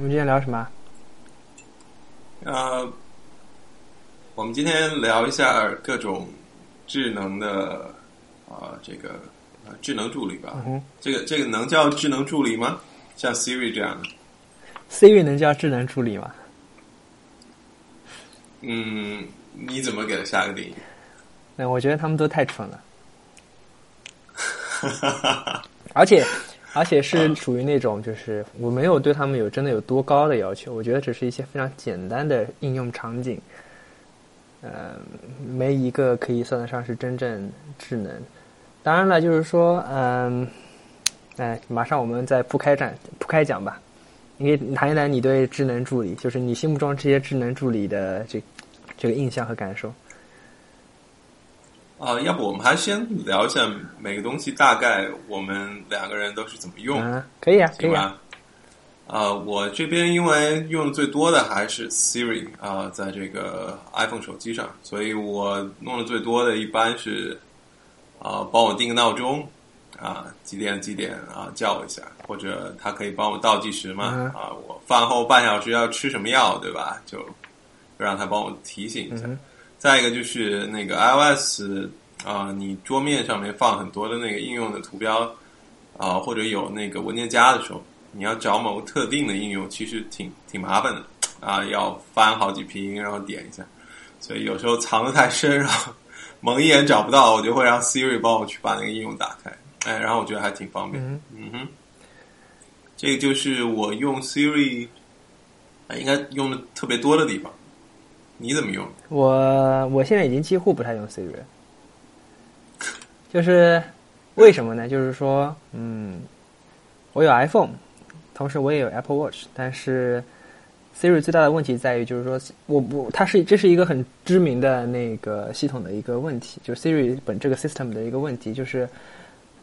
我们今天聊什么？呃，我们今天聊一下各种智能的啊、这个呃智能助理吧。嗯这个这个能叫智能助理吗？像 Siri 这样的？Siri 能叫智能助理吗？嗯，你怎么给它下个定义？那我觉得他们都太蠢了，而且而且是属于那种就是我没有对他们有真的有多高的要求，我觉得只是一些非常简单的应用场景，呃，没一个可以算得上是真正智能。当然了，就是说，嗯，哎，马上我们再铺开展铺开讲吧。你可以谈一谈你对智能助理，就是你心目中这些智能助理的这这个印象和感受。啊、要不我们还先聊一下每个东西大概我们两个人都是怎么用可以啊，可以啊。行吧？啊、我这边因为用的最多的还是 Siri 啊、在这个 iPhone 手机上，所以我弄的最多的一般是啊、帮我定个闹钟啊、几点几点啊、叫我一下，或者它可以帮我倒计时嘛嗯啊、我饭后半小时要吃什么药，对吧？就让它帮我提醒一下。嗯再一个就是那个 iOS 啊、你桌面上面放很多的那个应用的图标啊、或者有那个文件夹的时候，你要找某个特定的应用，其实挺挺麻烦的啊、要翻好几屏，然后点一下，所以有时候藏得太深，然后 蒙一眼找不到，我就会让 Siri 帮我去把那个应用打开，哎，然后我觉得还挺方便。嗯嗯哼，这个就是我用 Siri 啊，应该用的特别多的地方。你怎么用？我我现在已经几乎不太用 Siri，就是为什么呢？就是说，嗯，我有 iPhone，同时我也有 Apple Watch，但是 Siri 最大的问题在于，就是说我不，它是这是一个很知名的那个系统的一个问题，就是 Siri 本这个 system 的一个问题，就是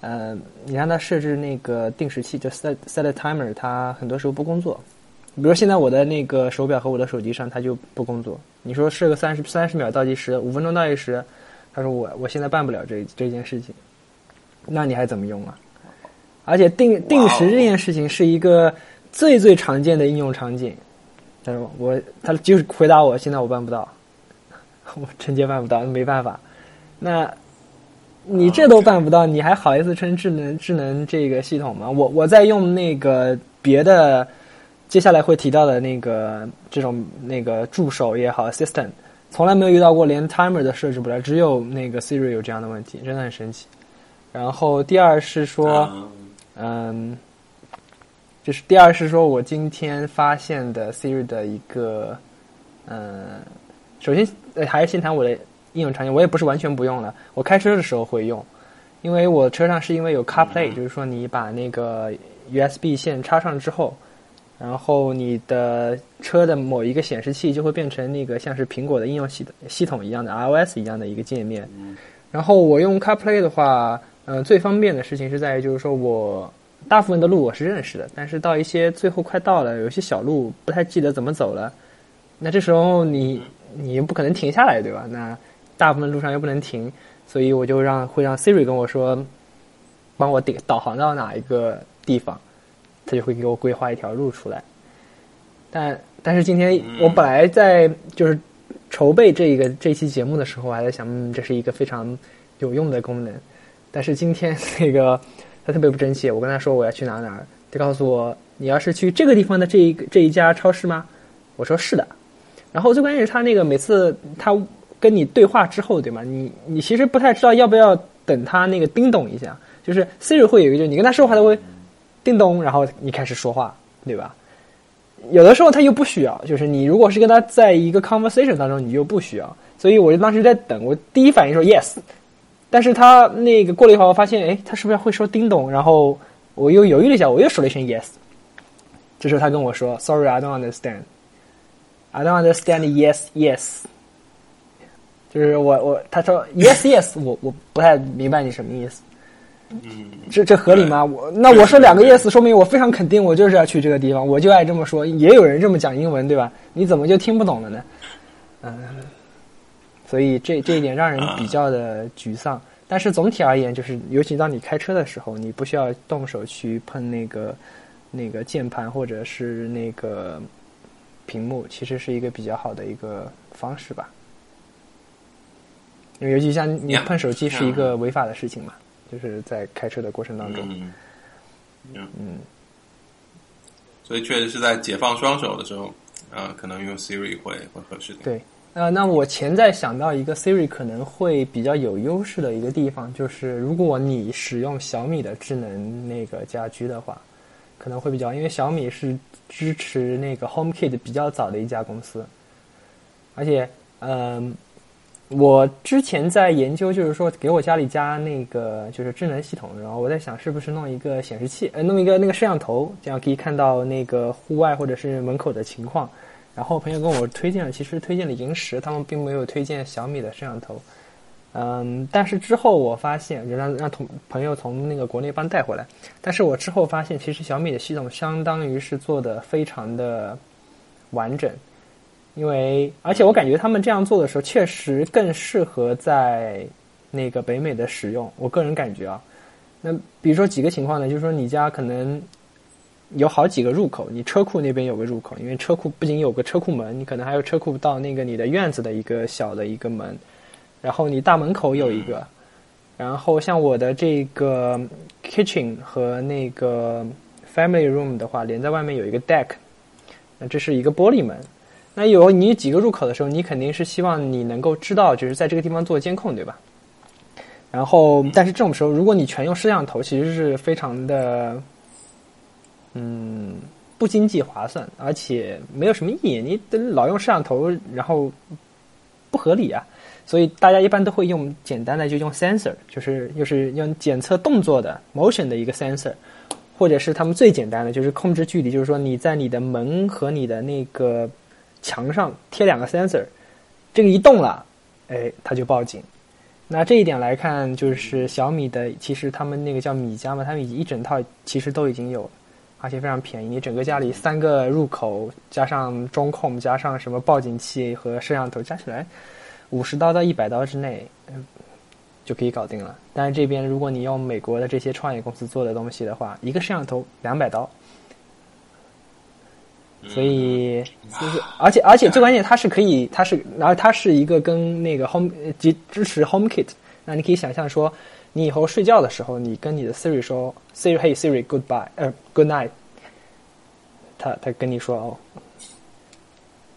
呃，你让它设置那个定时器，就 set set a timer，它很多时候不工作。比如现在我的那个手表和我的手机上，它就不工作。你说设个三十三十秒倒计时，五分钟倒计时，他说我我现在办不了这这件事情，那你还怎么用啊？而且定定时这件事情是一个最最常见的应用场景，他说我他就是回答我现在我办不到，我直接办不到，没办法。那你这都办不到，你还好意思称智能智能这个系统吗？我我在用那个别的。接下来会提到的那个这种那个助手也好，assistant，从来没有遇到过连 timer 都设置不了，只有那个 Siri 有这样的问题，真的很神奇。然后第二是说，嗯，就是第二是说我今天发现的 Siri 的一个，嗯，首先呃还是先谈我的应用场景，我也不是完全不用了，我开车的时候会用，因为我车上是因为有 CarPlay，、就是说你把那个 USB 线插上之后。然后你的车的某一个显示器就会变成那个像是苹果的应用系系统一样的 iOS 一样的一个界面。然后我用 CarPlay 的话，呃，最方便的事情是在于就是说我大部分的路我是认识的，但是到一些最后快到了，有些小路不太记得怎么走了，那这时候你你又不可能停下来，对吧？那大部分路上又不能停，所以我就让会让 Siri 跟我说，帮我导导航到哪一个地方。他就会给我规划一条路出来，但但是今天我本来在就是筹备这一个这期节目的时候，我还在想，嗯，这是一个非常有用的功能。但是今天 那个他特别不争气，我跟他说我要去哪哪儿，他告诉我你要是去这个地方的这一个这一家超市吗？我说是的。然后最关键是他那个每次他跟你对话之后，对吗？你你其实不太知道要不要等他那个叮咚一下，就是 Siri 会有一个，就是你跟他说话，他会。叮咚，然后你开始说话，对吧？有的时候他又不需要，就是你如果是跟他在一个 conversation 当中，你又不需要。所以我就当时在等，我第一反应说 yes，但是他那个过了一会儿，我发现，哎，他是不是会说叮咚？然后我又犹豫了一下，我又说了一声 yes。这时候他跟我说，Sorry，I don't understand，I don't understand yes yes。就是我我他说 yes yes，我我不太明白你什么意思。嗯，这这合理吗？我那我说两个 yes，说明我非常肯定，我就是要去这个地方，我就爱这么说。也有人这么讲英文，对吧？你怎么就听不懂了呢？嗯，所以这这一点让人比较的沮丧。但是总体而言，就是尤其当你开车的时候，你不需要动手去碰那个那个键盘或者是那个屏幕，其实是一个比较好的一个方式吧。因为尤其像你碰手机是一个违法的事情嘛，就是在开车的过程当中。嗯，嗯嗯，所以确实是在解放双手的时候，啊、可能用 Siri 会会合适点。对。呃，那我潜在想到一个 Siri 可能会比较有优势的一个地方，就是如果你使用小米的智能那个家居的话，可能会比较，因为小米是支持那个 HomeKit 比较早的一家公司，而且，嗯、我之前在研究，就是说给我家里加那个就是智能系统，然后我在想是不是弄一个显示器，呃，弄一个那个摄像头，这样可以看到那个户外或者是门口的情况。然后朋友跟我推荐了，其实推荐了萤石，他们并没有推荐小米的摄像头。嗯，但是之后我发现，让让同朋友从那个国内帮带回来，但是我之后发现，其实小米的系统相当于是做的非常的完整，因为而且我感觉他们这样做的时候，确实更适合在那个北美的使用。我个人感觉啊，那比如说几个情况呢，就是说你家可能有好几个入口，你车库那边有个入口，因为车库不仅有个车库门，你可能还有车库到那个你的院子的一个小的一个门，然后你大门口有一个，然后像我的这个 kitchen 和那个 family room 的话，连在外面有一个 deck，那这是一个玻璃门。那有你几个入口的时候，你肯定是希望你能够知道，就是在这个地方做监控，对吧？然后，但是这种时候，如果你全用摄像头，其实是非常的，嗯，不经济划算，而且没有什么意义。你老用摄像头，然后不合理啊。所以大家一般都会用简单的就用 sensor，就是就是用检测动作的 motion 的一个 sensor，或者是他们最简单的就是控制距离，就是说你在你的门和你的那个墙上贴两个 sensor，这个一动了，哎，它就报警。那这一点来看，就是小米的，其实他们那个叫米家嘛，他们一整套其实都已经有了，而且非常便宜。你整个家里三个入口加上中控，加上什么报警器和摄像头，加起来五十刀到一百刀之内，就可以搞定了。但是这边如果你用美国的这些创业公司做的东西的话，一个摄像头两百刀，所以就是，而且而且最关键，它是可以，它是，然后它是一个跟那个 Home 呃支支持 HomeKit，那你可以想象说，你以后睡觉的时候，你跟你的 Siri 说，Siri Hey Siri Goodbye，呃 Good night，他他跟你说哦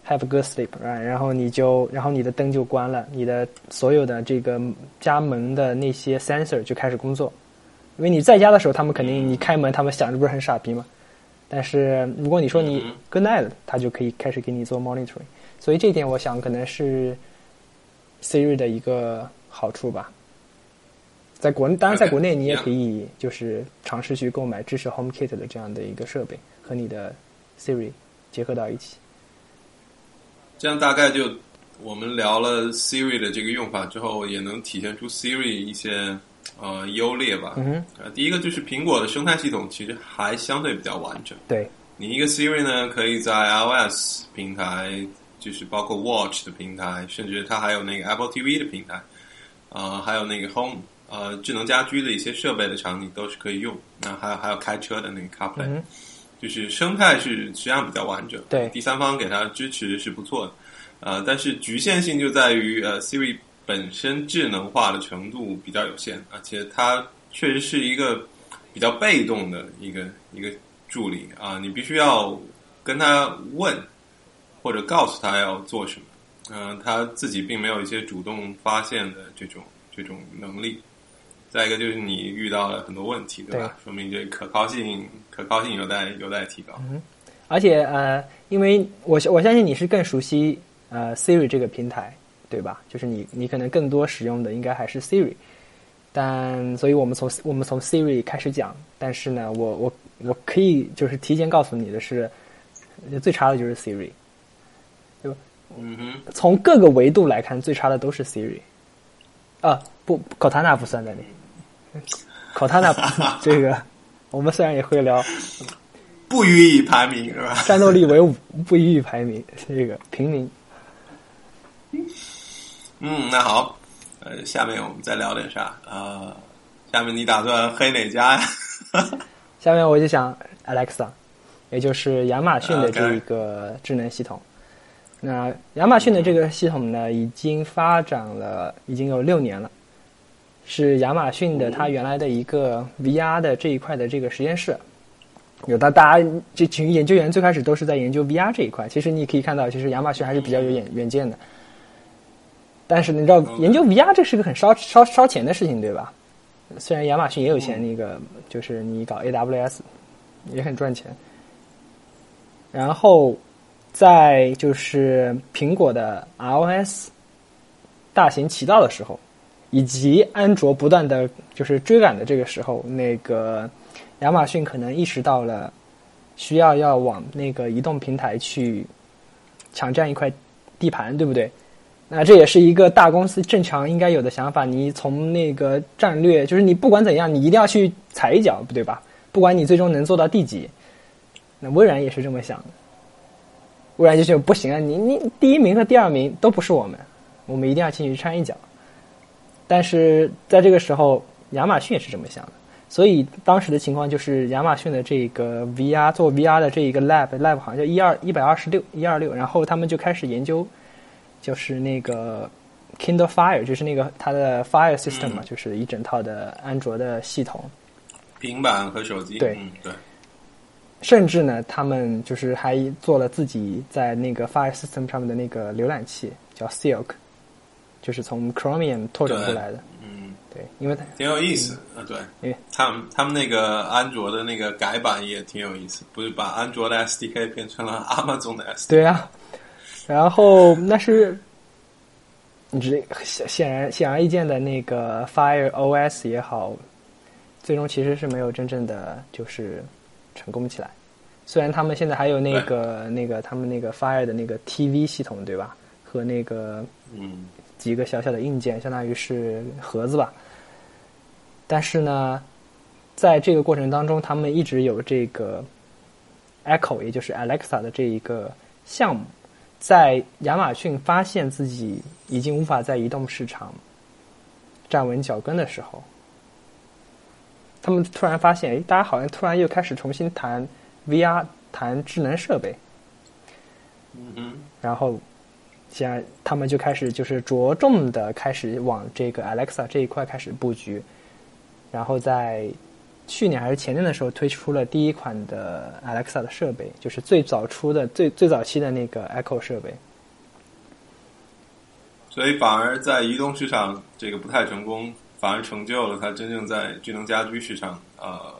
，Have a good sleep，right? 然后你就，然后你的灯就关了，你的所有的这个家门的那些 sensor 就开始工作，因为你在家的时候，他们肯定你开门，他们想着不是很傻逼吗？但是如果你说你嗯 good night，它就可以开始给你做 monitoring，所以这一点我想可能是 Siri 的一个好处吧。在国当然在国内你也可以就是尝试去购买支持 HomeKit 的这样的一个设备，和你的 Siri 结合到一起。这样大概就我们聊了 Siri 的这个用法之后，也能体现出 Siri 一些呃优劣吧。嗯，呃，第一个就是苹果的生态系统其实还相对比较完整。对，你一个 Siri 呢，可以在 iOS 平台，就是包括 Watch 的平台，甚至它还有那个 Apple TV 的平台，呃，还有那个 Home 呃智能家居的一些设备的场景都是可以用。那还有还有开车的那个 CarPlay，、嗯，就是生态是实际上比较完整。对第三方给它支持是不错的，呃，但是局限性就在于呃 Siri 本身智能化的程度比较有限，而且它确实是一个比较被动的一个一个助理啊、你必须要跟他问或者告诉他要做什么，嗯、他自己并没有一些主动发现的这种这种能力。再一个就是你遇到了很多问题，对吧？说明这可靠性可靠性有待有待提高。嗯而且呃，因为我我相信你是更熟悉呃 Siri 这个平台，对吧？就是你你可能更多使用的应该还是 Siri，但所以我们从我们从 Siri 开始讲，但是呢，我我我可以就是提前告诉你的是，最差的就是 Siri，嗯哼，从各个维度来看，最差的都是 Siri。啊，不，Cortana 不算在内，Cortana 这个我们虽然也会聊 不予以排名是吧？战斗力为五，不予以排名，这个平民。嗯，那好，呃，下面我们再聊点啥？呃，下面你打算黑哪家呀？下面我就想 Alexa，也就是亚马逊的这一个智能系统。那亚马逊的这个系统呢，已经发展了已经有六年了，是亚马逊的它原来的一个 VR 的这一块的这个实验室。有的大家这群研究员最开始都是在研究 VR 这一块，其实你可以看到，其实亚马逊还是比较有远远见的。但是你知道，研究 VR 这是个很烧烧烧钱的事情，对吧？虽然亚马逊也有钱，那个就是你搞 AWS 也很赚钱。然后在就是苹果的 iOS 大行其道的时候，以及安卓不断的就是追赶的这个时候，那个亚马逊可能意识到了需要要往那个移动平台去抢占一块地盘，对不对？那这也是一个大公司正常应该有的想法。你从那个战略，就是你不管怎样，你一定要去踩一脚，不对吧？不管你最终能做到第几，那微软也是这么想的。微软就觉得不行啊，你你第一名和第二名都不是我们，我们一定要进去掺一脚。但是在这个时候，亚马逊也是这么想的。所以当时的情况就是，亚马逊的这个 VR 做 VR 的这一个 lab lab 好像叫一二一百二十六一二六，然后他们就开始研究。就是那个 Kindle Fire，就是那个它的 Fire System 嘛，就是一整套的安卓的系统，平板和手机。对对。甚至呢，他们就是还做了自己在那个 Fire System 上面的那个浏览器，叫 Silk，就是从 Chromium 拓展过来的。嗯，对，因为它挺有意思啊。对，因为他们他们那个安卓的那个改版也挺有意思，不是把安卓的 SDK 变成了 Amazon 的 SDK。对啊。然后那是，你这显显然显而易见的那个 Fire OS 也好，最终其实是没有真正的就是成功起来。虽然他们现在还有那个那个他们那个 Fire 的那个 TV 系统对吧？和那个嗯几个小小的硬件，相当于是盒子吧。但是呢，在这个过程当中，他们一直有这个 Echo，也就是 Alexa 的这一个项目。在亚马逊发现自己已经无法在移动市场站稳脚跟的时候，他们突然发现，哎，大家好像突然又开始重新谈 VR，谈智能设备。嗯然后，现在他们就开始就是着重的开始往这个 Alexa 这一块开始布局，然后在。去年还是前年的时候推出了第一款的 Alexa 的设备，就是最早出的最最早期的那个 Echo 设备。所以反而在移动市场这个不太成功，反而成就了它真正在智能家居市场呃，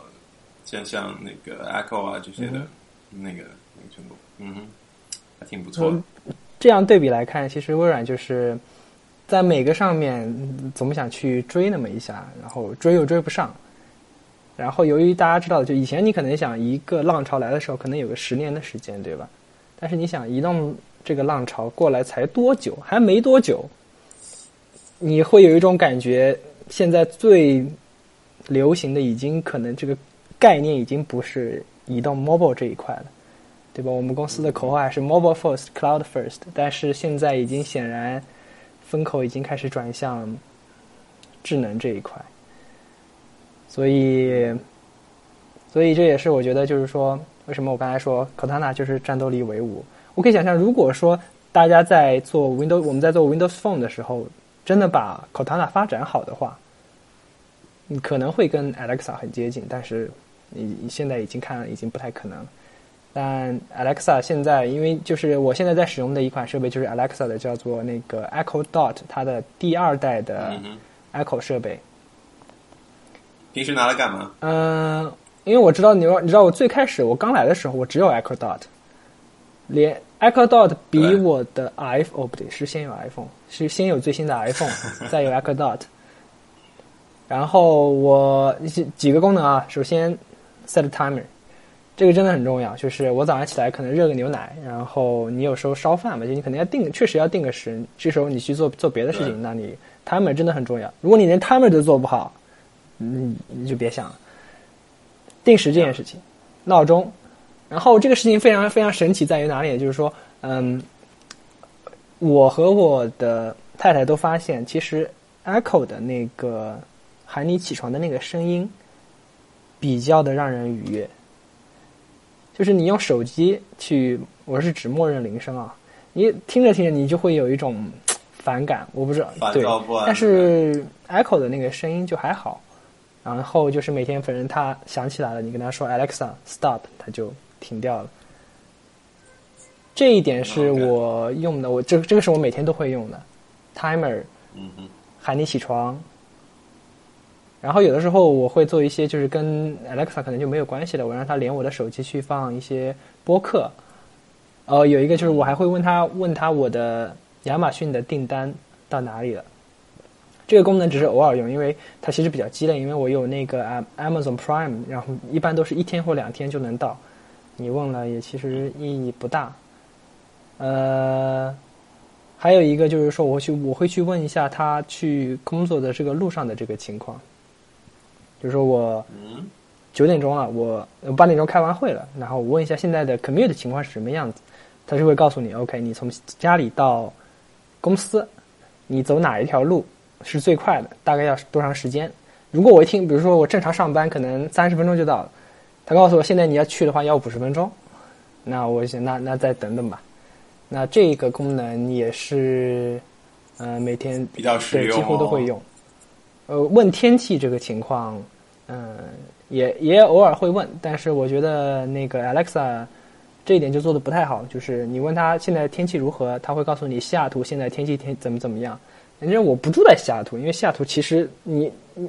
像像那个 Echo 啊这些的那个那个成功，嗯哼，还挺不错。这样对比来看，其实微软就是在每个上面总想去追那么一下，然后追又追不上。然后，由于大家知道，就以前你可能想一个浪潮来的时候，可能有个十年的时间，对吧？但是你想，移动这个浪潮过来才多久？还没多久，你会有一种感觉，现在最流行的已经可能这个概念已经不是移动 mobile 这一块了，对吧？我们公司的口号还是 mobile first, cloud first，但是现在已经显然风口已经开始转向智能这一块。所以，所以这也是我觉得，就是说，为什么我刚才说 Cortana 就是战斗力为伍？我可以想象，如果说大家在做 Windows，我们在做 Windows Phone 的时候，真的把 Cortana 发展好的话，你可能会跟 Alexa 很接近。但是你现在已经看，已经不太可能。但 Alexa 现在，因为就是我现在在使用的一款设备就是 Alexa 的，叫做那个 Echo Dot，它的第二代的 Echo 设备。平时拿来干嘛？嗯，因为我知道你，你知道我最开始我刚来的时候，我只有 Echo Dot，连 Echo Dot 比我的 iPhone 哦不对，是先有 iPhone，是先有最新的 iPhone，再有 Echo Dot。然后我几几个功能啊，首先 set timer，这个真的很重要，就是我早上起来可能热个牛奶，然后你有时候烧饭嘛，就你可能要定，确实要定个时，这时候你去做做别的事情，那你 timer 真的很重要。如果你连 timer 都做不好，你你就别想了，定时这件事情，闹钟，然后这个事情非常非常神奇，在于哪里？就是说，嗯，我和我的太太都发现，其实 Echo 的那个喊你起床的那个声音，比较的让人愉悦。就是你用手机去，我是指默认铃声啊，你听着听着你就会有一种反感，我不知道对，但是 Echo 的那个声音就还好，然后就是每天反正他想起来了，你跟他说 Alexa stop，他就停掉了。这一点是我用的，我这这个是我每天都会用的，timer，嗯喊你起床。然后有的时候我会做一些就是跟 Alexa 可能就没有关系的，我让他连我的手机去放一些播客。呃，有一个就是我还会问他问他我的亚马逊的订单到哪里了。这个功能只是偶尔用，因为它其实比较鸡肋，因为我有那个 Amazon Prime，然后一般都是一天或两天就能到。你问了也其实意义不大。呃，还有一个就是说，我去我会去问一下他去工作的这个路上的这个情况。就是说我九点钟了，我八点钟开完会了，然后我问一下现在的 commute 情况是什么样子，他就会告诉你，OK，你从家里到公司，你走哪一条路是最快的，大概要多长时间？如果我一听，比如说我正常上班可能三十分钟就到了，他告诉我现在你要去的话要五十分钟，那我想那那再等等吧。那这个功能也是，呃，每天比较实用，几乎都会用。呃，问天气这个情况，嗯，也也偶尔会问，但是我觉得那个 Alexa 这一点就做的不太好，就是你问他现在天气如何，他会告诉你西雅图现在天气天怎么怎么样。因为我不住在西雅图，因为西雅图其实你你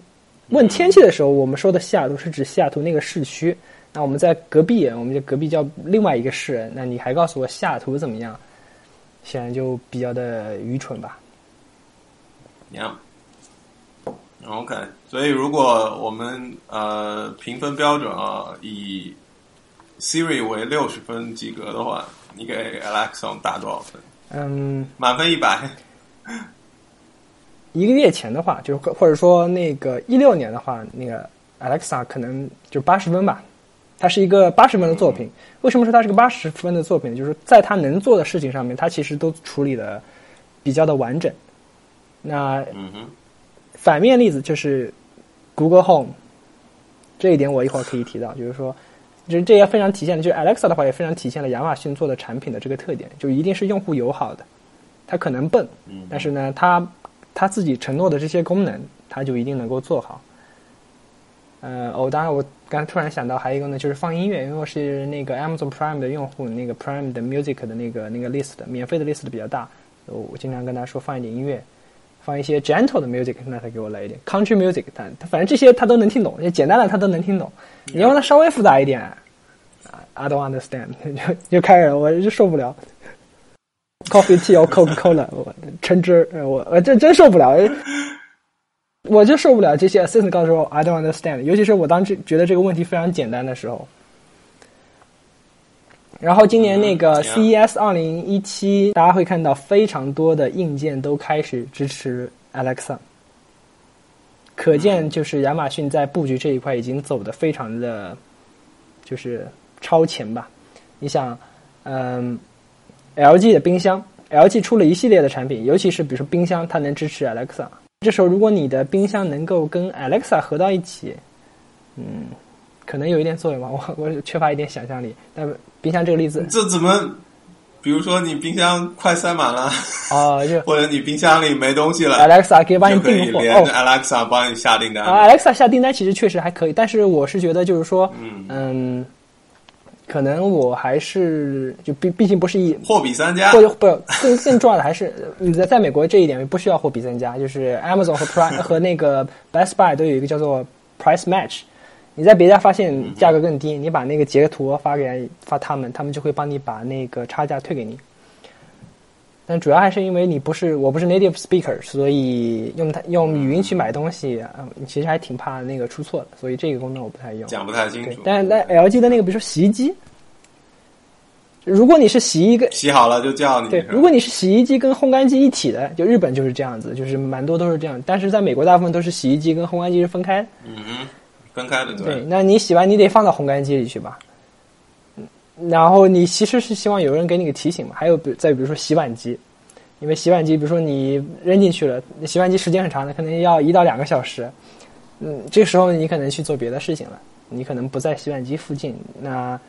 问天气的时候，我们说的西雅图是指西雅图那个市区，那我们在隔壁，我们就隔壁叫另外一个市，那你还告诉我西雅图怎么样，显然就比较的愚蠢吧。Yeah. OK，所以如果我们呃评分标准啊以 Siri 为六十分及格的话，你给 Alexa 打多少分？嗯，满分一百。一个月前的话，就是或者说那个一六年的话，那个 Alexa 可能就八十分吧。它是一个八十分的作品。为什么说它是个八十分的作品？就是在它能做的事情上面，它其实都处理的比较的完整。那嗯哼。反面例子就是 Google Home，这一点我一会儿可以提到，就是说，这这也非常体现了，就是 Alexa 的话也非常体现了亚马逊做的产品的这个特点，就一定是用户友好的。它可能笨，但是呢，它它自己承诺的这些功能，他就一定能够做好。呃，哦，当然我刚突然想到还有一个呢，就是放音乐，因为我是那个 Amazon Prime 的用户，那个 Prime 的 Music 的那个那个 list 免费的 list 比较大，我经常跟他说放一点音乐。放一些 gentle 的 music，那他给我来一点 country music，他他反正这些他都能听懂，简单的他都能听懂。你要让他稍微复杂一点，I don't understand，就就开始我就受不了。Coffee tea or Coca Cola，我橙汁，我我这真受不了，我就受不了这些 assistant 告诉我 I don't understand，尤其是我当时觉得这个问题非常简单的时候。然后今年那个 CES 二零一七，大家会看到非常多的硬件都开始支持 Alexa，可见就是亚马逊在布局这一块已经走的非常的，就是超前吧。你想，嗯，LG 的冰箱，LG 出了一系列的产品，尤其是比如说冰箱，它能支持 Alexa。这时候如果你的冰箱能够跟 Alexa 合到一起，嗯。可能有一点作用吧，我我缺乏一点想象力。但冰箱这个例子，这怎么？比如说你冰箱快塞满了，啊，就 或者你冰箱里没东西了，Alexa 可以帮你订货哦，Alexa 帮你下订单。啊，Alexa 下订单其实确实还可以，但是我是觉得就是说，嗯，可能我还是就毕毕竟不是一货比三家，或者不更更重要的还是你在 在美国这一点不需要货比三家，就是 Amazon 和 Prime 和那个 Best Buy 都有一个叫做 Price Match。你在别家发现价格更低，你把那个截图发给发他们，他们就会帮你把那个差价退给你。但主要还是因为你不是我不是 native speaker，所以用它用语音去买东西，嗯，其实还挺怕那个出错的，所以这个功能我不太用。讲不太清楚。但是那 LG 的那个，比如说洗衣机，如果你是洗衣个洗好了就叫你。对，如果你是洗衣机跟烘干机一体的，就日本就是这样子，就是蛮多都是这样。但是在美国，大部分都是洗衣机跟烘干机是分开。嗯哼。分开的对，那你洗完你得放到烘干机里去吧。然后你其实是希望有人给你个提醒嘛。还有比再比如说洗碗机，因为洗碗机比如说你扔进去了，洗碗机时间很长的，可能要一到两个小时。嗯，这时候你可能去做别的事情了，你可能不在洗碗机附近。那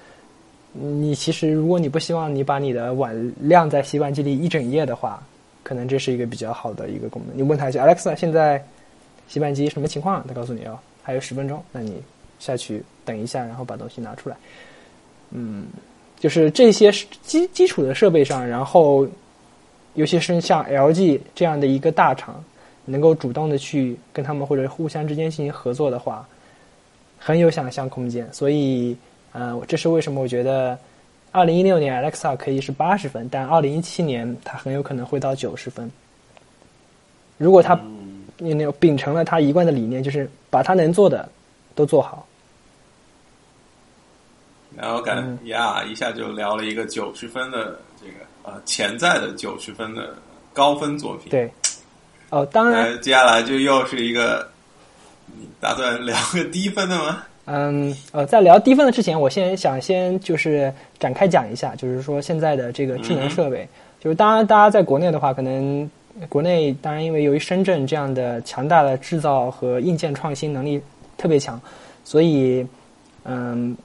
你其实如果你不希望你把你的碗晾在洗碗机里一整夜的话，可能这是一个比较好的一个功能。你问他一下，Alexa，现在洗碗机什么情况？他告诉你哦，还有十分钟，那你下去等一下，然后把东西拿出来。嗯，就是这些基基础的设备上，然后尤其是像 LG 这样的一个大厂，能够主动的去跟他们或者互相之间进行合作的话，很有想象空间。所以，呃，这是为什么我觉得，二零一六年 Alexa 可以是八十分，但二零一七年它很有可能会到九十分。如果它你那秉承了他一贯的理念，就是把他能做的都做好。然后感呀，一下就聊了一个九十分的这个呃潜在的九十分的高分作品。对，哦，当然，接下来就又是一个，你打算聊个低分的吗？嗯，呃，在聊低分的之前，我先想先就是展开讲一下，就是说现在的这个智能设备，就是当然大家在国内的话，可能国内当然因为由于深圳这样的强大的制造和硬件创新能力特别强，所以嗯。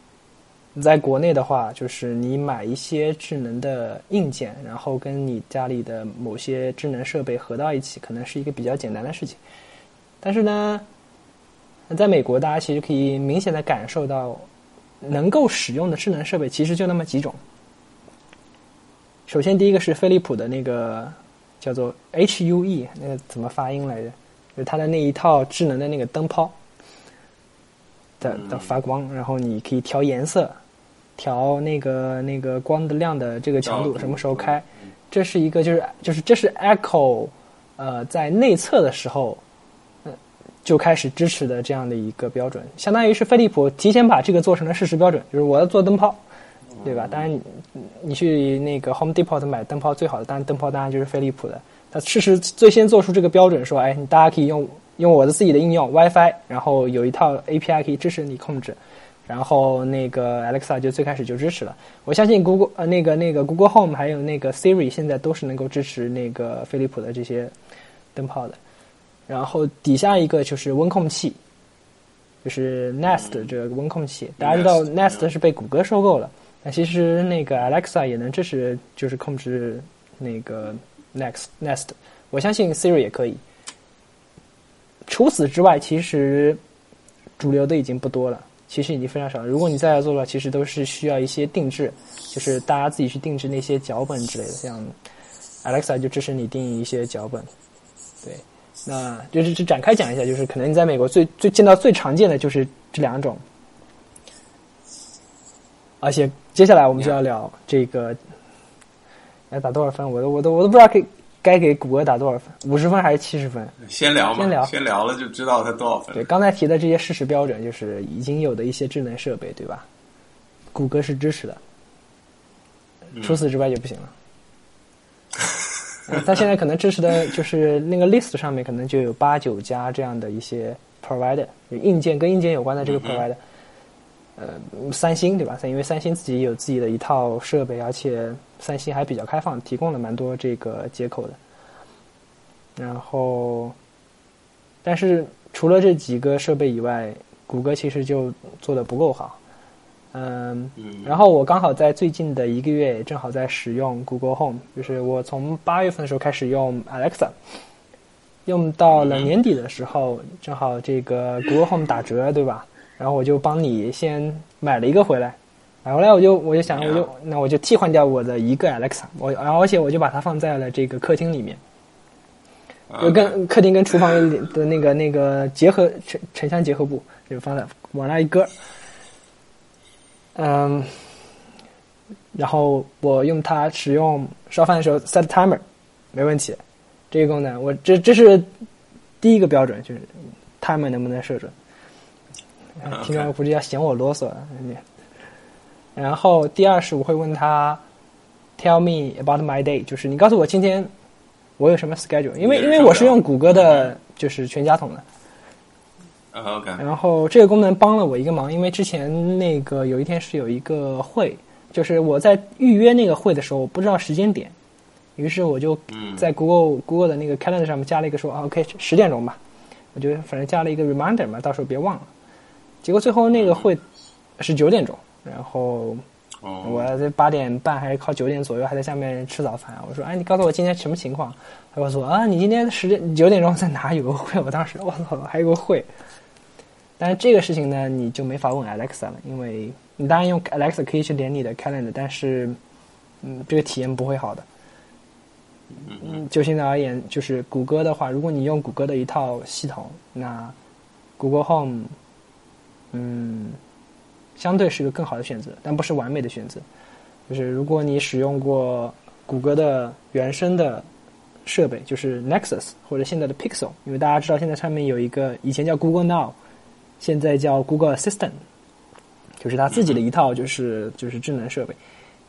在国内的话，就是你买一些智能的硬件，然后跟你家里的某些智能设备合到一起，可能是一个比较简单的事情。但是呢，在美国，大家其实可以明显的感受到，能够使用的智能设备其实就那么几种。首先，第一个是飞利浦的那个叫做 HUE，那个怎么发音来着？就是它的那一套智能的那个灯泡的的发光，然后你可以调颜色。调那个那个光的亮的这个强度，什么时候开？这是一个就是就是这是 Echo，呃，在内测的时候，嗯，就开始支持的这样的一个标准，相当于是飞利浦提前把这个做成了事实标准，就是我要做灯泡，对吧？当然你你去那个 Home Depot 买灯泡最好的，当然灯泡当然就是飞利浦的，它事实最先做出这个标准，说哎，你大家可以用用我的自己的应用 WiFi，然后有一套 API 可以支持你控制。然后那个 Alexa 就最开始就支持了，我相信 Google 呃那个那个 Google Home 还有那个 Siri 现在都是能够支持那个飞利浦的这些灯泡的。然后底下一个就是温控器，就是 Nest 这个温控器，大家知道 Nest 是被谷歌收购了，那其实那个 Alexa 也能支持，就是控制那个 Next Nest，我相信 Siri 也可以。除此之外，其实主流的已经不多了。其实已经非常少了。如果你再要做的话，其实都是需要一些定制，就是大家自己去定制那些脚本之类的。像 Alexa 就支持你定义一些脚本。对，那就是就展开讲一下，就是可能你在美国最最见到最常见的就是这两种。而且接下来我们就要聊这个，要打多少分？我都我都我都不知道可以。该给谷歌打多少分？五十分还是七十分？先聊嘛，先聊，先聊了就知道它多少分。对，刚才提的这些事实标准，就是已经有的一些智能设备，对吧？谷歌是支持的，除此之外就不行了。它现在可能支持的就是那个 list 上面可能就有八九家这样的一些 provider，硬件跟硬件有关的这个 provider。呃，三星对吧？因为三星自己有自己的一套设备，而且三星还比较开放，提供了蛮多这个接口的。然后，但是除了这几个设备以外，谷歌其实就做的不够好。嗯，然后我刚好在最近的一个月，正好在使用 Google Home，就是我从八月份的时候开始用 Alexa，用到了年底的时候，正好这个 Google Home 打折，对吧？然后我就帮你先买了一个回来，买回来我就我就想我就那我就替换掉我的一个 Alexa，我然后而且我就把它放在了这个客厅里面，就跟客厅跟厨房的那个那个结合城城乡结合部就放在往那一搁，嗯，然后我用它使用烧饭的时候 set timer，没问题，这个功能我这这是第一个标准就是 timer 能不能设准。听众估计要嫌我啰嗦了。然后第二是我会问他，Tell me about my day，就是你告诉我今天我有什么 schedule，因为因为我是用谷歌的，就是全家桶的。OK。然后这个功能帮了我一个忙，因为之前那个有一天是有一个会，就是我在预约那个会的时候我不知道时间点，于是我就在 Google Google 的那个 Calendar 上面加了一个说，OK 十点钟吧，我就反正加了一个 reminder 嘛，到时候别忘了。结果最后那个会是九点钟，然后哦，我在八点半还是靠九点左右还在下面吃早饭。我说，哎，你告诉我今天什么情况？他告诉我啊，你今天十点九点钟在哪有个会？我当时我操，还有个会。但是这个事情呢，你就没法问 Alexa 了，因为你当然用 Alexa 可以去连你的 Calendar，但是嗯，这个体验不会好的。嗯，就现在而言，就是谷歌的话，如果你用谷歌的一套系统，那 Google Home，嗯，相对是一个更好的选择，但不是完美的选择。就是如果你使用过谷歌的原生的设备，就是 Nexus 或者现在的 Pixel，因为大家知道现在上面有一个以前叫 Google Now，现在叫 Google Assistant，就是它自己的一套就是就是智能设备。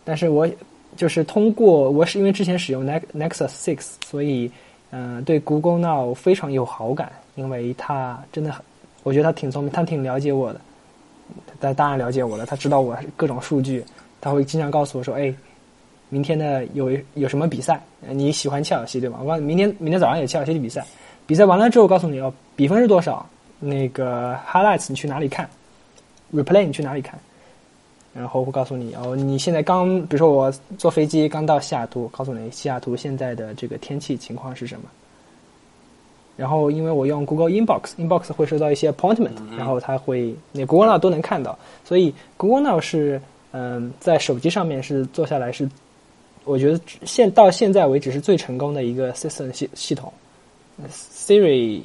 但是我就是通过我是因为之前使用 Nex Nexus Six，所以嗯、对 Google Now 非常有好感，因为它真的很，我觉得它挺聪明，它挺了解我的。他当然了解我了，他知道我各种数据，他会经常告诉我说：“哎，明天的有有什么比赛？你喜欢切尔西对吧？我，明天明天早上有切尔西的比赛，比赛完了之后告诉你哦，比分是多少？那个 highlights 你去哪里看？replay 你去哪里看？然后会告诉你哦，你现在刚，比如说我坐飞机刚到西雅图，告诉你西雅图现在的这个天气情况是什么。然后因为我用 Google Inbox，Inbox 会收到一些 appointment，然后它会那 Google Now 都能看到，所以 Google Now 是嗯在手机上面是做下来是，我觉得现到现在为止是最成功的一个 system 系系统。Siri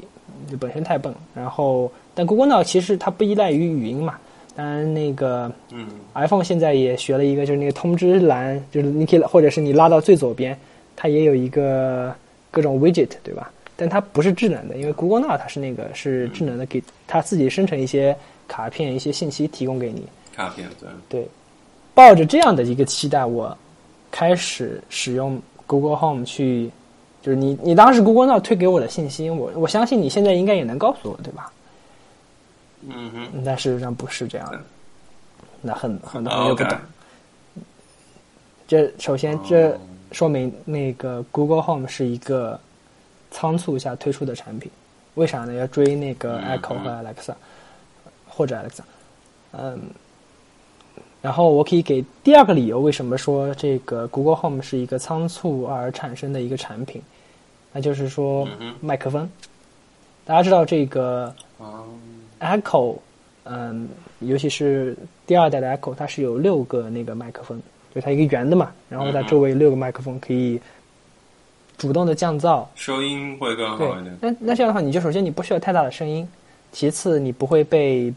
本身太笨，然后但 Google Now 其实它不依赖于语音嘛，当然那个嗯 iPhone 现在也学了一个，就是那个通知栏，就是你可以或者是你拉到最左边，它也有一个各种 widget，对吧？但它不是智能的，因为 Google Now 它是那个是智能的，给它自己生成一些卡片、一些信息提供给你。卡片对，对，抱着这样的一个期待，我开始使用 Google Home 去，就是你你当时 Google Now 推给我的信息，我我相信你现在应该也能告诉我，对吧？嗯哼，但事实上不是这样的，那很很多人哦就不懂。这首先这哦说明那个 Google Home 是一个仓促下推出的产品，为啥呢？要追那个嗯 Echo 和嗯 Alexa，、或者 Alexa，嗯，然后我可以给第二个理由，为什么说这个 Google Home 是一个仓促而产生的一个产品，那就是说嗯麦克风。大家知道这个哦。Echo，嗯，尤其是第二代的 Echo，它是有六个那个麦克风，就它一个圆的嘛，然后它周围六个麦克风可以主动的降噪。收音会更好一点，。那那这样的话，你就首先你不需要太大的声音，其次你不会被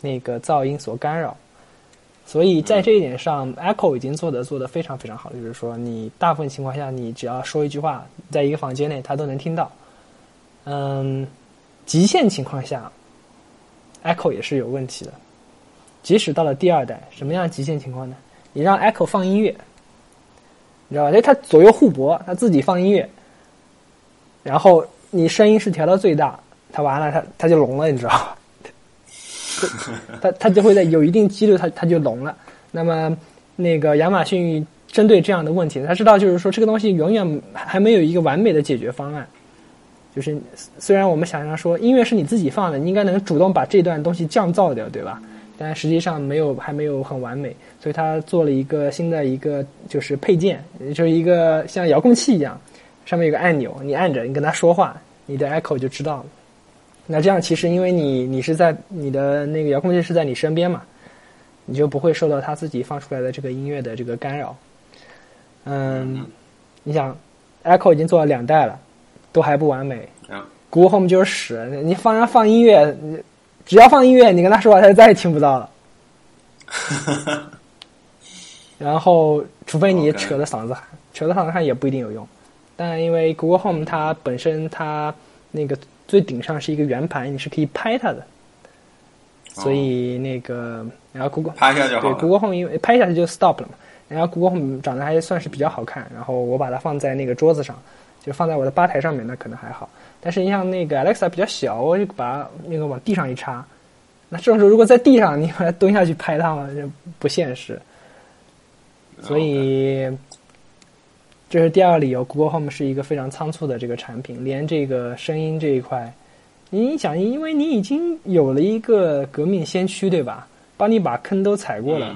那个噪音所干扰。所以在这一点上、e c h o 已经做的做的非常非常好，就是说你大部分情况下，你只要说一句话，在一个房间内，它都能听到。嗯，极限情况下，Echo 也是有问题的。即使到了第二代，什么样的极限情况呢？你让 Echo 放音乐，你知道吧？就它左右互搏，它自己放音乐，然后你声音是调到最大，它完了，它它就聋了，你知道吧？它它就会在有一定几率它它就聋了。那么那个亚马逊针对这样的问题，他知道就是说这个东西永远还没有一个完美的解决方案。就是虽然我们想象说音乐是你自己放的，你应该能主动把这段东西降噪掉，对吧？但实际上没有，还没有很完美，所以他做了一个新的一个就是配件，就是一个像遥控器一样，上面有个按钮，你按着，你跟他说话，你的 Echo 就知道了。那这样其实因为你你是在你的那个遥控器是在你身边嘛，你就不会受到它自己放出来的这个音乐的这个干扰。嗯，你想，Echo 已经做了两代了，都还不完美。啊 Google Home 就是屎，你放上放音乐，你只要放音乐，你跟他说话，他就再也听不到了。然后，除非你扯着嗓子喊扯着嗓子喊也不一定有用。但因为 Google Home 它本身它那个最顶上是一个圆盘，你是可以拍它的，所以那个然后 Google 拍一下就好对。Google Home 因为拍一下就 stop 了嘛，然后 Google Home 长得还算是比较好看，然后我把它放在那个桌子上，就放在我的吧台上面，那可能还好。但是你像那个 Alexa 比较小，我就把它那个往地上一插，那这种时候如果在地上你把它蹲下去拍它嘛，就不现实。所以这是第二个理由，Google Home 是一个非常仓促的这个产品，连这个声音这一块，你想，因为你已经有了一个革命先驱，对吧？帮你把坑都踩过了，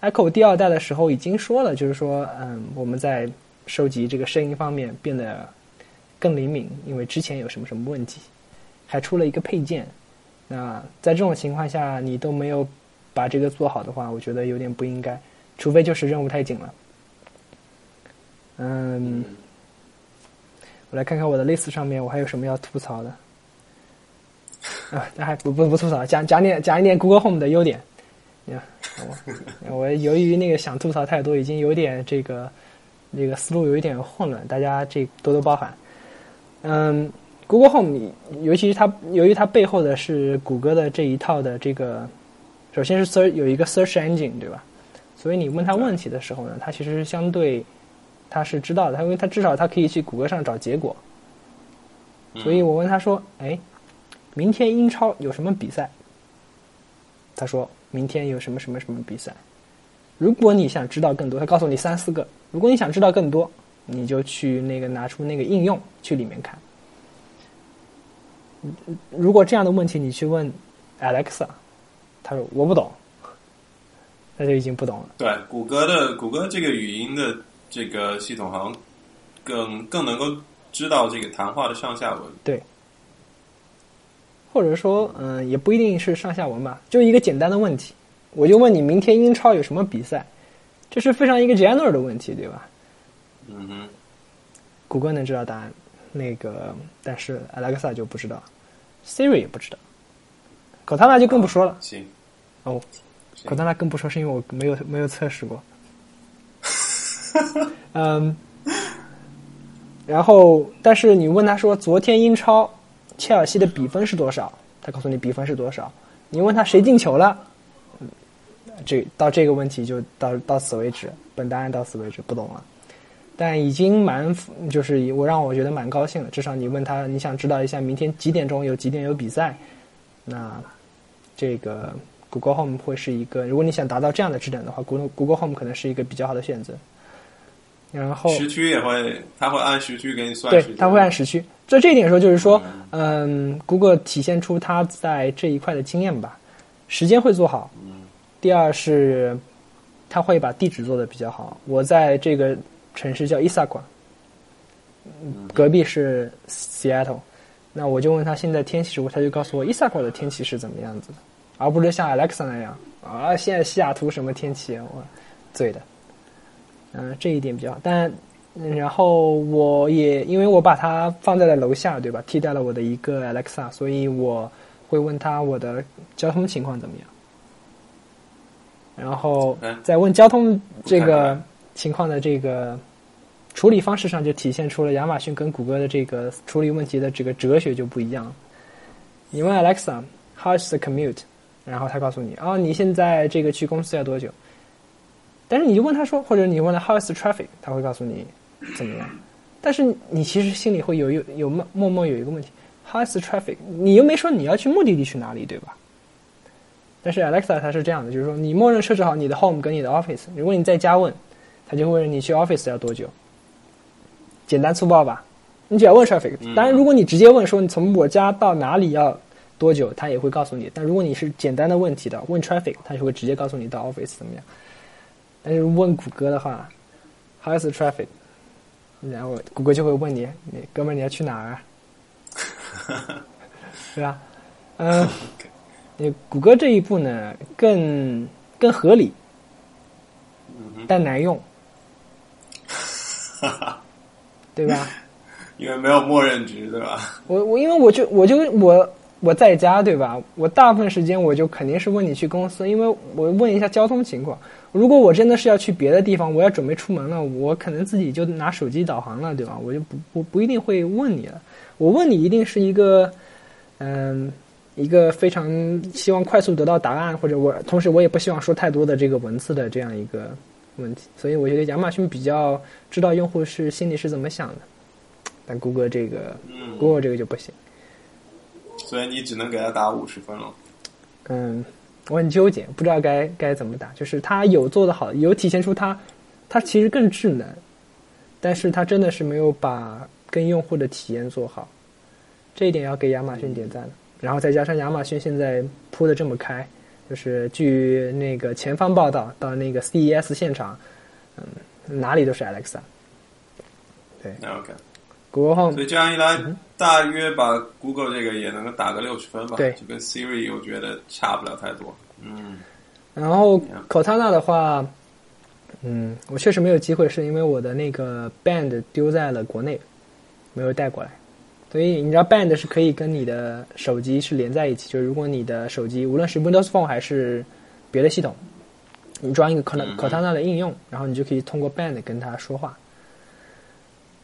嗯 Echo 第二代的时候已经说了，就是说，嗯，我们在收集这个声音方面变得更灵敏，因为之前有什么什么问题，还出了一个配件。那在这种情况下，你都没有把这个做好的话，我觉得有点不应该，除非就是任务太紧了。嗯，我来看看我的 list 上面我还有什么要吐槽的。啊，那还不不不吐槽，讲讲点讲一点 Google Home 的优点。我我由于那个想吐槽太多，已经有点这个那个思路有一点混乱，大家这多多包涵。嗯，Google Home，尤其是它由于它背后的是谷歌的这一套的这个，首先是 search 有一个 search engine 对吧？所以你问他问题的时候呢，他其实是相对他是知道的，因为他至少他可以去谷歌上找结果。所以我问他说：“哎。”明天英超有什么比赛？他说明天有什么什么什么比赛。如果你想知道更多，他告诉你三四个。如果你想知道更多，你就去那个拿出那个应用去里面看。如果这样的问题你去问 Alexa，他说我不懂，那就已经不懂了。对，谷歌的谷歌这个语音的这个系统好像更更能够知道这个谈话的上下文。对。或者说，嗯，也不一定是上下文吧，就一个简单的问题，我就问你明天英超有什么比赛，这是非常一个 general 的问题，对吧？嗯哼，谷歌能知道答案，那个但是 Alexa 就不知道，Siri 也不知道，Cortana 就更不说了。行，哦，Cortana 更不说，是因为我没有没有测试过。嗯，然后但是你问他说昨天英超。切尔西的比分是多少？他告诉你比分是多少。你问他谁进球了？这到这个问题就到到此为止，本答案到此为止，不懂了。但已经蛮就是我让我觉得蛮高兴了，至少你问他你想知道一下明天几点钟有几点有比赛，那这个 Google Home 会是一个，如果你想达到这样的质量的话，Google Google Home 可能是一个比较好的选择。然后时区也会，他会按时区给你算。对，他会按时区。在这一点说，就是说，嗯，Google 体现出他在这一块的经验吧，时间会做好。第二是，他会把地址做的比较好。我在这个城市叫伊萨馆，隔壁是 Seattle，那我就问他现在天气如何，他就告诉我伊萨馆的天气是怎么样子的，而不是像 Alexa 那样啊，现在西雅图什么天气？我对的。嗯，这一点比较好，但然后我也因为我把它放在了楼下，对吧？替代了我的一个 Alexa，所以我会问他我的交通情况怎么样。然后在问交通这个情况的这个处理方式上，就体现出了亚马逊跟谷歌的这个处理问题的这个哲学就不一样。你问 Alexa，How is the commute？然后他告诉你，哦，你现在这个去公司要多久？但是你就问他说，或者你问了 How is the traffic？他会告诉你怎么样。但是你其实心里会有有有默默默有一个问题，How is the traffic？你又没说你要去目的地去哪里，对吧？但是 Alexa 它是这样的，就是说你默认设置好你的 home 跟你的 office，如果你在家问，它就会问你去 office 要多久。简单粗暴吧？你只要问 traffic。当然，如果你直接问说你从我家到哪里要多久，它也会告诉你。但如果你是简单的问题的问 traffic，它就会直接告诉你到 office 怎么样。但是问谷歌的话，How is traffic？然后谷歌就会问你，你哥们你要去哪儿？对吧？嗯，你谷歌这一步呢，更更合理，但难用，对吧？因为没有默认值，对吧？我我因为我就我就我我在家，对吧？我大部分时间我就肯定是问你去公司，因为我问一下交通情况。如果我真的是要去别的地方，我要准备出门了，我可能自己就拿手机导航了，对吧？我就不不不一定会问你了。我问你一定是一个，嗯，一个非常希望快速得到答案，或者我同时我也不希望说太多的这个文字的这样一个问题。所以我觉得亚马逊比较知道用户是心里是怎么想的，但谷歌这个，谷歌这个就不行。所以你只能给他打五十分了。嗯。我很纠结，不知道该该怎么打。就是他有做的好，有体现出他，他其实更智能，但是他真的是没有把跟用户的体验做好，这一点要给亚马逊点赞。然后再加上亚马逊现在铺的这么开，就是据那个前方报道，到那个 CES 现场，嗯，哪里都是 Alexa。那 OK，Google Home 所以这样一来，大约把 Google 这个也能够打个六十分吧。对就跟 Siri 我觉得差不了太多。嗯，然后 Cortana 的话，嗯，我确实没有机会，是因为我的那个 Band 丢在了国内，没有带过来。所以你知道 Band 是可以跟你的手机是连在一起，就是如果你的手机无论是 Windows Phone 还是别的系统，你装一个 Cortana 嗯 Cortana 的应用，然后你就可以通过 Band 跟它说话。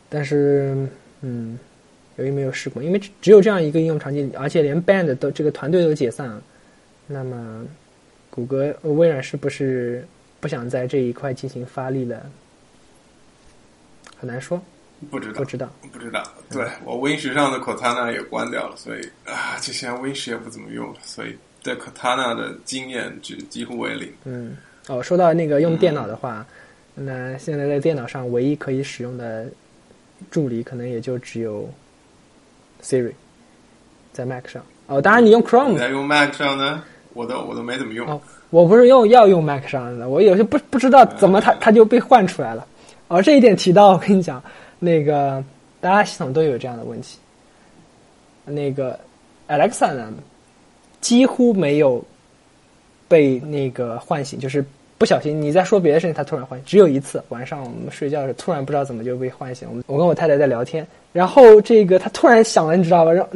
但是，嗯，由于没有试过，因为只只有这样一个应用场景，而且连 Band 都这个团队都解散了，那么谷歌、呃微软是不是不想在这一块进行发力了？很难说，不知道不，知道。不知道。对我 Win 十上的 Cortana 也关掉了，所以啊，这现在 Win 十也不怎么用了，所以对 Cortana 的经验只几乎为零。嗯，哦，说到那个用电脑的话，那现在在电脑上唯一可以使用的助理，可能也就只有 Siri，在 Mac 上。哦，当然你用 Chrome，在用 Mac 上呢，我都我都没怎么用。哦我不是用要用 Mac 上的，我有些不不知道怎么它它就被换出来了。哦，这一点提到，我跟你讲，那个大家系统都有这样的问题。那个 Alexa 呢，几乎没有被那个唤醒，就是不小心你在说别的事情，它突然唤醒，只有一次晚上我们睡觉的时候，突然不知道怎么就被唤醒。我我跟我太太在聊天，然后这个它突然响了，你知道吧？让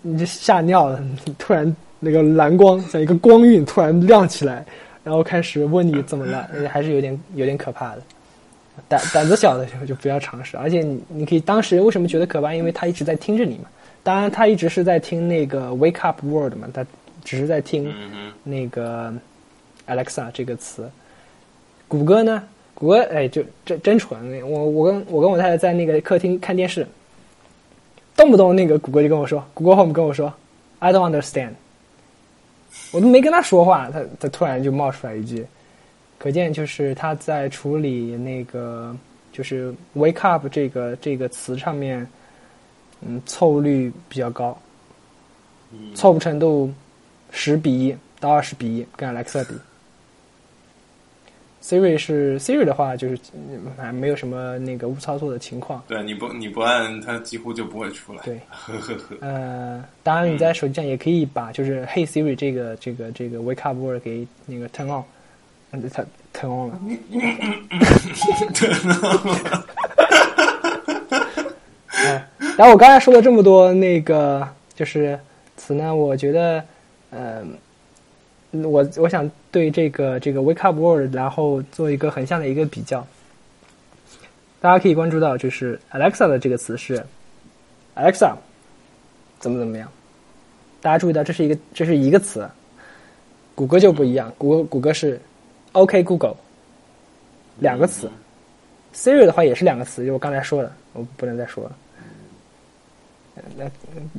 你就 吓尿了，突然那个蓝光像一个光晕突然亮起来，然后开始问你怎么了，还是有点有点可怕的。胆胆子小的时候就不要尝试，而且你你可以当时为什么觉得可怕？因为他一直在听着你嘛。当然，他一直是在听那个 “wake up world” 嘛，他只是在听那个 Alexa 这个词。谷歌呢？谷歌哎，就真真蠢！我我跟我跟我太太在那个客厅看电视，动不动那个谷歌就跟我说，谷歌 Home 跟我说，I don't understand。我都没跟他说话，他他突然就冒出来一句，可见就是他在处理那个就是 “wake up” 这个这个词上面，嗯，错误率比较高，嗯错误程度十比一到二十比一，跟 Alexa 比。Siri 是 Siri 的话，就是嗯还没有什么那个误操作的情况。对，你不你不按它几乎就不会出来。对，呵呵呵。呃，当然你在手机上也可以把就是 Hey Siri 这个这个这个 Wake Up Word 给那个 turn on，嗯，它 turn on 了。哎，然后我刚才说了这么多那个就是词呢，我觉得，呃，我我想对这个这个 Wake Up World，然后做一个横向的一个比较。大家可以关注到，就是 Alexa 的这个词是 Alexa 怎么怎么样。大家注意到，这是一个这是一个词，谷歌就不一样，谷歌谷歌是 OK Google 两个词。Siri 的话也是两个词，就我刚才说的，我不能再说了。呃那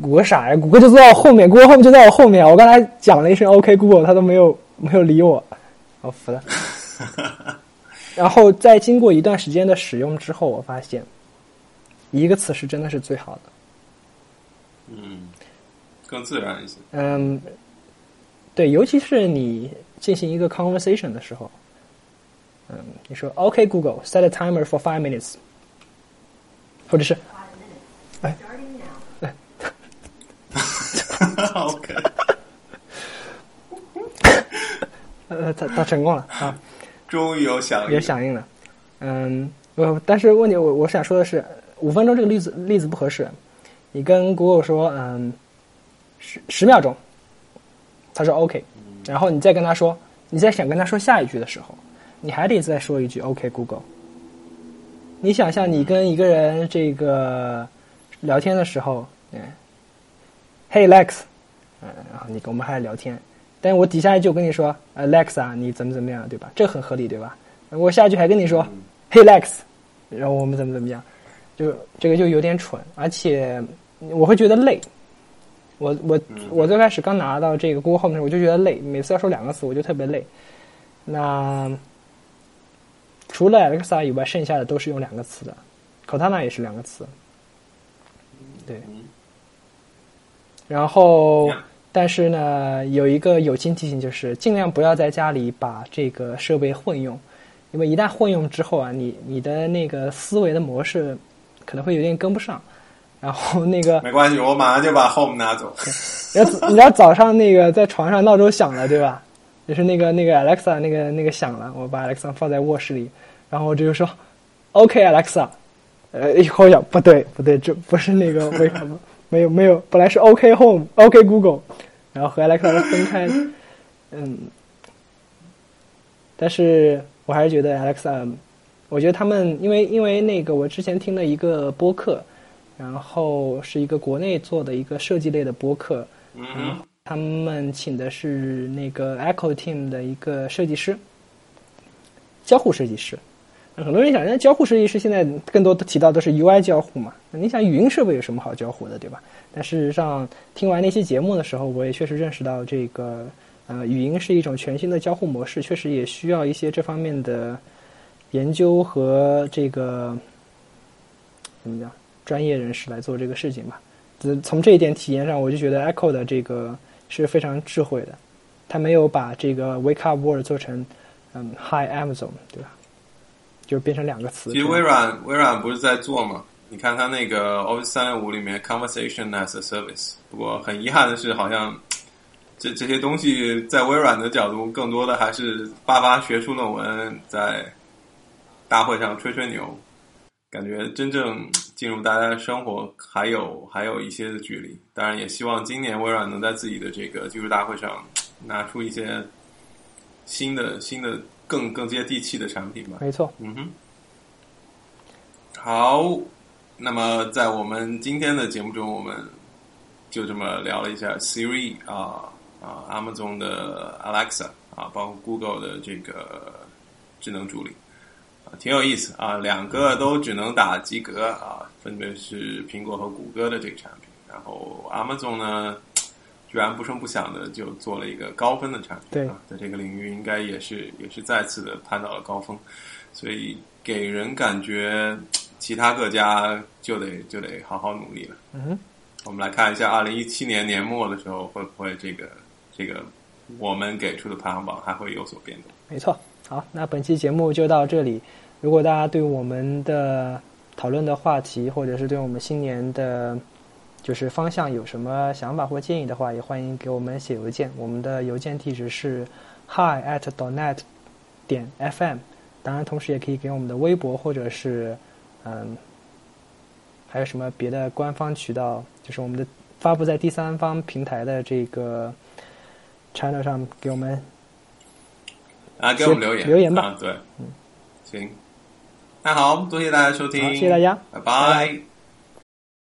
谷歌傻呀，谷歌就坐在我后面，谷歌后面就在我后面。我刚才讲了一声 OK Google，他都没有没有理我，我服了。然后在经过一段时间的使用之后，我发现一个词是真的是最好的。嗯，更自然一些。嗯，对，尤其是你进行一个 conversation 的时候嗯你说 ok google set a timer for five minutes 或者是来 ok 他他他成功了啊。终于有响应有响应了。嗯我但是问题我我想说的是五分钟这个例子例子不合适。你跟 google 说嗯十十秒钟。他说 ok 然后你再跟他说，你再想跟他说下一句的时候，你还得再说一句 OK Google。你想象你跟一个人这个聊天的时候，嗯，Hey Lex，嗯，然后你跟我们还聊天，但我底下就跟你说，Alex 啊你怎么怎么样，对吧？这很合理，对吧？我下一句还跟你说，Hey Lex，然后我们怎么怎么样，就这个就有点蠢，而且我会觉得累。我我我最开始刚拿到这个 Google Home 的时候，我就觉得累，每次要说两个词，我就特别累。那除了 Alexa 以外，剩下的都是用两个词的，Cortana 也是两个词。对，然后但是呢，有一个友情提醒，就是尽量不要在家里把这个设备混用，因为一旦混用之后啊，你你的那个思维的模式可能会有点跟不上。然后那个没关系，我马上就把 Home 拿走。你知道你知道早上那个在床上闹钟响了，对吧？就是那个那个 Alexa 那个那个响了，我把 Alexa 放在卧室里，然后我就说 OK Alexa，呃，一会儿想不对不对，这不是那个为什么？没有没有，本来是 OK Home OK Google，然后和 Alexa 分开，嗯，但是我还是觉得 Alexa，我觉得他们因为因为那个我之前听了一个播客，然后是一个国内做的一个设计类的播客，嗯然后他们请的是那个 Echo Team 的一个设计师，交互设计师。那很多人想，那交互设计师现在更多的提到都是 UI 交互嘛？那你想语音设备有什么好交互的，对吧？但事实上，听完那期节目的时候，我也确实认识到这个呃，语音是一种全新的交互模式，确实也需要一些这方面的研究和这个怎么讲专业人士来做这个事情吧。从这一点体验上，我就觉得 Echo 的这个是非常智慧的，他没有把这个 Wake Up World 做成嗯 Hi Amazon，对吧？就变成两个词。其实微软微软不是在做吗？你看它那个 Office 三六五里面 Conversation as a Service，不过很遗憾的是，好像 这这些东西在微软的角度，更多的还是发发学术论文，在大会上吹吹牛，感觉真正进入大家的生活还有还有一些的距离。当然，也希望今年微软能在自己的这个技术大会上拿出一些新的新的更更接地气的产品吧。没错，嗯哼，好，那么在我们今天的节目中，我们就这么聊了一下 Siri 啊啊，Amazon 的 Alexa 啊，包括 Google 的这个智能助理啊，挺有意思啊，两个都只能打及格啊，分别是苹果和谷歌的这个产品，然后 Amazon 呢。居然不声不响的就做了一个高分的产品，对啊，在这个领域应该也是也是再次的攀到了高峰，所以给人感觉其他各家就得就得好好努力了。嗯哼，我们来看一下，二零一七年年末的时候，会不会这个这个我们给出的排行榜还会有所变动？没错。好，那本期节目就到这里。如果大家对我们的讨论的话题，或者是对我们新年的，就是方向有什么想法或建议的话，也欢迎给我们写邮件。我们的邮件地址是 hi at donet 点 fm。当然，同时也可以给我们的微博或者是嗯，还有什么别的官方渠道，就是我们的发布在第三方平台的这个 channel 上给我们啊，给我们留言留言吧啊，对，嗯，行，那好，多谢大家收听，谢谢大家。拜拜